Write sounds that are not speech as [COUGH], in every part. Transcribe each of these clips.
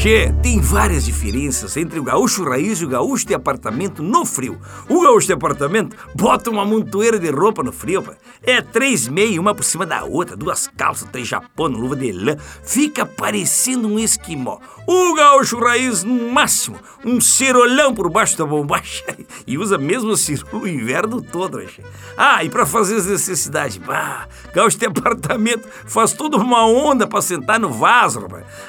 Che, tem várias diferenças entre o gaúcho raiz e o gaúcho de apartamento no frio. O gaúcho de apartamento bota uma montoeira de roupa no frio, pá. É três meias, uma por cima da outra, duas calças, três japona, luva de lã. Fica parecendo um esquimó. O gaúcho raiz, no máximo, um cirolão por baixo da bombacha. [LAUGHS] E usa mesmo assim o inverno todo, che. Ah, e pra fazer as necessidades, bah, gaúcho de apartamento faz toda uma onda pra sentar no vaso.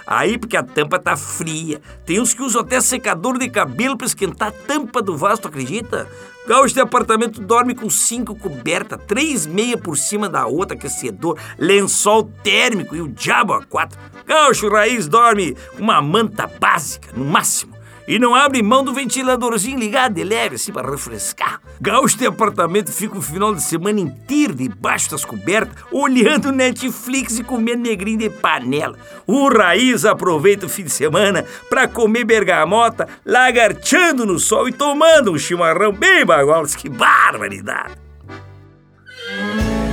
Aí, porque a tampa tá fria. Tem uns que usam até secador de cabelo pra esquentar a tampa do vaso, tu acredita? Gaúcho de apartamento dorme com cinco cobertas, três meia por cima da outra, aquecedor, lençol térmico e o diabo a quatro. Gaúcho raiz dorme com uma manta básica, no máximo. E não abre mão do ventiladorzinho ligado de leve, assim, para refrescar. Gaúcho apartamento fica o final de semana inteiro debaixo das cobertas, olhando Netflix e comendo negrinho de panela. O raiz aproveita o fim de semana para comer bergamota, lagarteando no sol e tomando um chimarrão bem bagual. Que barbaridade!